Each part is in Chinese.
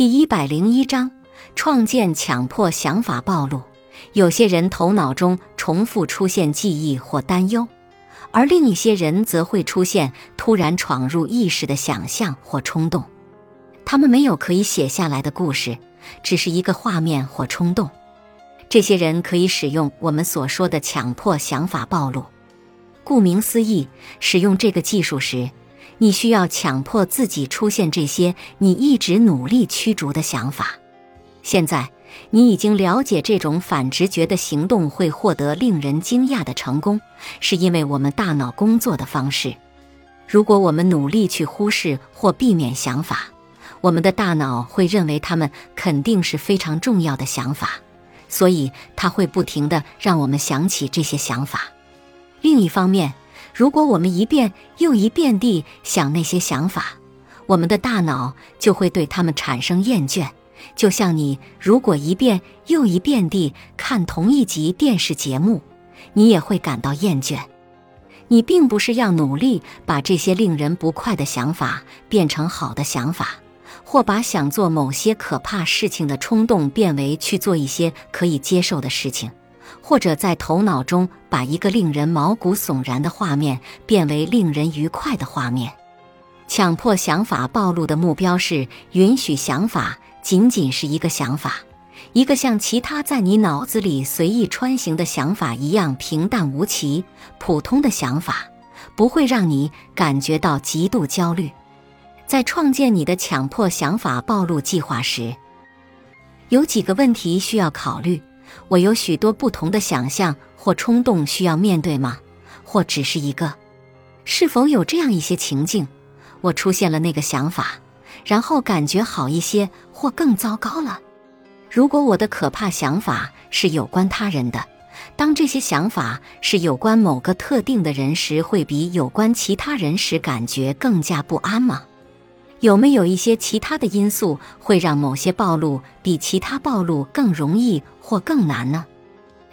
第一百零一章：创建强迫想法暴露。有些人头脑中重复出现记忆或担忧，而另一些人则会出现突然闯入意识的想象或冲动。他们没有可以写下来的故事，只是一个画面或冲动。这些人可以使用我们所说的强迫想法暴露。顾名思义，使用这个技术时。你需要强迫自己出现这些你一直努力驱逐的想法。现在你已经了解这种反直觉的行动会获得令人惊讶的成功，是因为我们大脑工作的方式。如果我们努力去忽视或避免想法，我们的大脑会认为它们肯定是非常重要的想法，所以它会不停地让我们想起这些想法。另一方面，如果我们一遍又一遍地想那些想法，我们的大脑就会对它们产生厌倦。就像你如果一遍又一遍地看同一集电视节目，你也会感到厌倦。你并不是要努力把这些令人不快的想法变成好的想法，或把想做某些可怕事情的冲动变为去做一些可以接受的事情。或者在头脑中把一个令人毛骨悚然的画面变为令人愉快的画面。强迫想法暴露的目标是允许想法仅仅是一个想法，一个像其他在你脑子里随意穿行的想法一样平淡无奇、普通的想法，不会让你感觉到极度焦虑。在创建你的强迫想法暴露计划时，有几个问题需要考虑。我有许多不同的想象或冲动需要面对吗？或只是一个？是否有这样一些情境，我出现了那个想法，然后感觉好一些，或更糟糕了？如果我的可怕想法是有关他人的，当这些想法是有关某个特定的人时，会比有关其他人时感觉更加不安吗？有没有一些其他的因素会让某些暴露比其他暴露更容易或更难呢？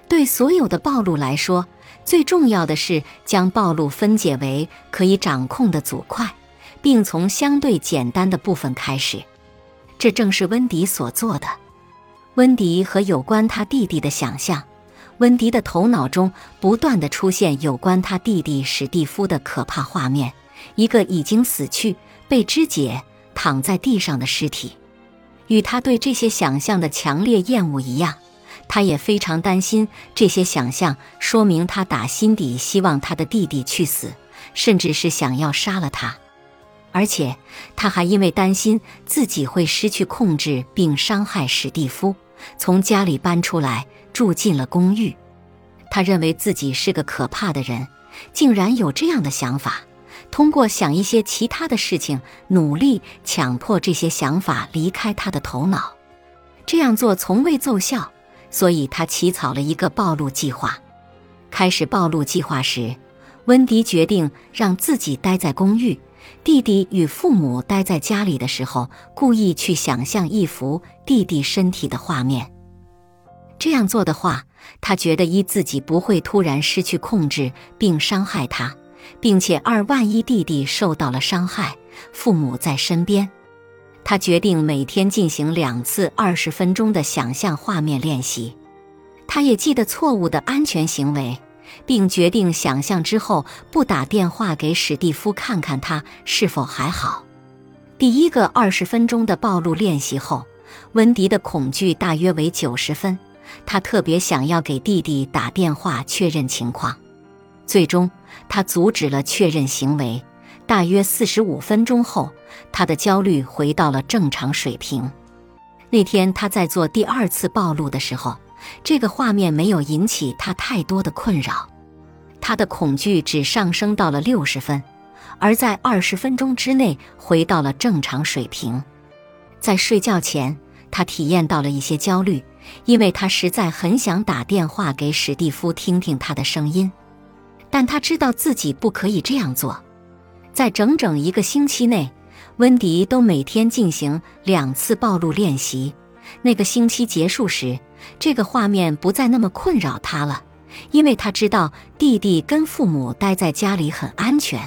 对所有的暴露来说，最重要的是将暴露分解为可以掌控的组块，并从相对简单的部分开始。这正是温迪所做的。温迪和有关他弟弟的想象，温迪的头脑中不断的出现有关他弟弟史蒂夫的可怕画面，一个已经死去。被肢解躺在地上的尸体，与他对这些想象的强烈厌恶一样，他也非常担心这些想象说明他打心底希望他的弟弟去死，甚至是想要杀了他。而且他还因为担心自己会失去控制并伤害史蒂夫，从家里搬出来住进了公寓。他认为自己是个可怕的人，竟然有这样的想法。通过想一些其他的事情，努力强迫这些想法离开他的头脑。这样做从未奏效，所以他起草了一个暴露计划。开始暴露计划时，温迪决定让自己待在公寓，弟弟与父母待在家里的时候，故意去想象一幅弟弟身体的画面。这样做的话，他觉得一自己不会突然失去控制并伤害他。并且二万一弟弟受到了伤害，父母在身边，他决定每天进行两次二十分钟的想象画面练习。他也记得错误的安全行为，并决定想象之后不打电话给史蒂夫，看看他是否还好。第一个二十分钟的暴露练习后，温迪的恐惧大约为九十分。他特别想要给弟弟打电话确认情况。最终，他阻止了确认行为。大约四十五分钟后，他的焦虑回到了正常水平。那天他在做第二次暴露的时候，这个画面没有引起他太多的困扰。他的恐惧只上升到了六十分，而在二十分钟之内回到了正常水平。在睡觉前，他体验到了一些焦虑，因为他实在很想打电话给史蒂夫听听他的声音。但他知道自己不可以这样做。在整整一个星期内，温迪都每天进行两次暴露练习。那个星期结束时，这个画面不再那么困扰他了，因为他知道弟弟跟父母待在家里很安全。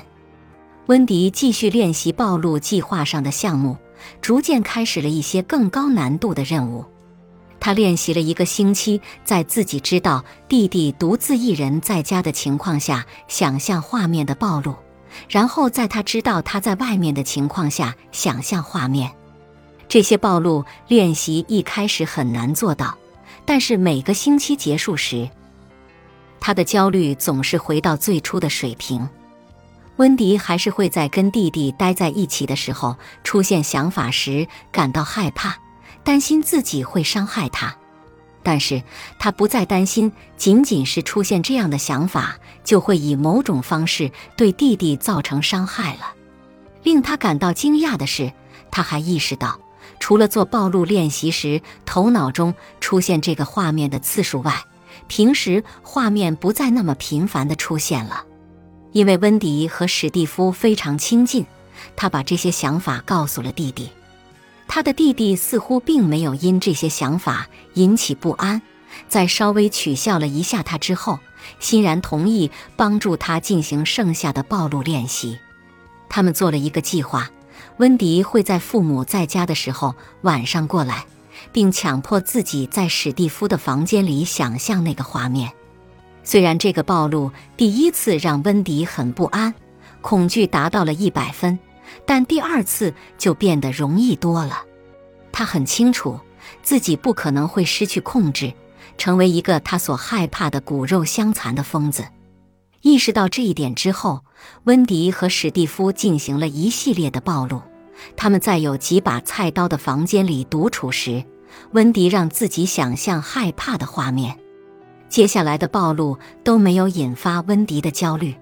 温迪继续练习暴露计划上的项目，逐渐开始了一些更高难度的任务。他练习了一个星期，在自己知道弟弟独自一人在家的情况下，想象画面的暴露；然后在他知道他在外面的情况下，想象画面。这些暴露练习一开始很难做到，但是每个星期结束时，他的焦虑总是回到最初的水平。温迪还是会在跟弟弟待在一起的时候，出现想法时感到害怕。担心自己会伤害他，但是他不再担心，仅仅是出现这样的想法，就会以某种方式对弟弟造成伤害了。令他感到惊讶的是，他还意识到，除了做暴露练习时头脑中出现这个画面的次数外，平时画面不再那么频繁的出现了。因为温迪和史蒂夫非常亲近，他把这些想法告诉了弟弟。他的弟弟似乎并没有因这些想法引起不安，在稍微取笑了一下他之后，欣然同意帮助他进行剩下的暴露练习。他们做了一个计划：温迪会在父母在家的时候晚上过来，并强迫自己在史蒂夫的房间里想象那个画面。虽然这个暴露第一次让温迪很不安，恐惧达到了一百分。但第二次就变得容易多了。他很清楚自己不可能会失去控制，成为一个他所害怕的骨肉相残的疯子。意识到这一点之后，温迪和史蒂夫进行了一系列的暴露。他们在有几把菜刀的房间里独处时，温迪让自己想象害怕的画面。接下来的暴露都没有引发温迪的焦虑。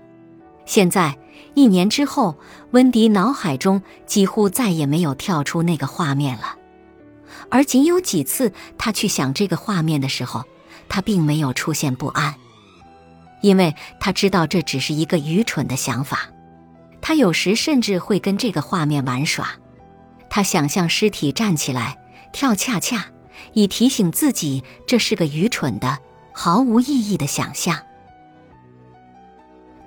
现在。一年之后，温迪脑海中几乎再也没有跳出那个画面了，而仅有几次他去想这个画面的时候，他并没有出现不安，因为他知道这只是一个愚蠢的想法。他有时甚至会跟这个画面玩耍，他想象尸体站起来跳恰恰，以提醒自己这是个愚蠢的、毫无意义的想象。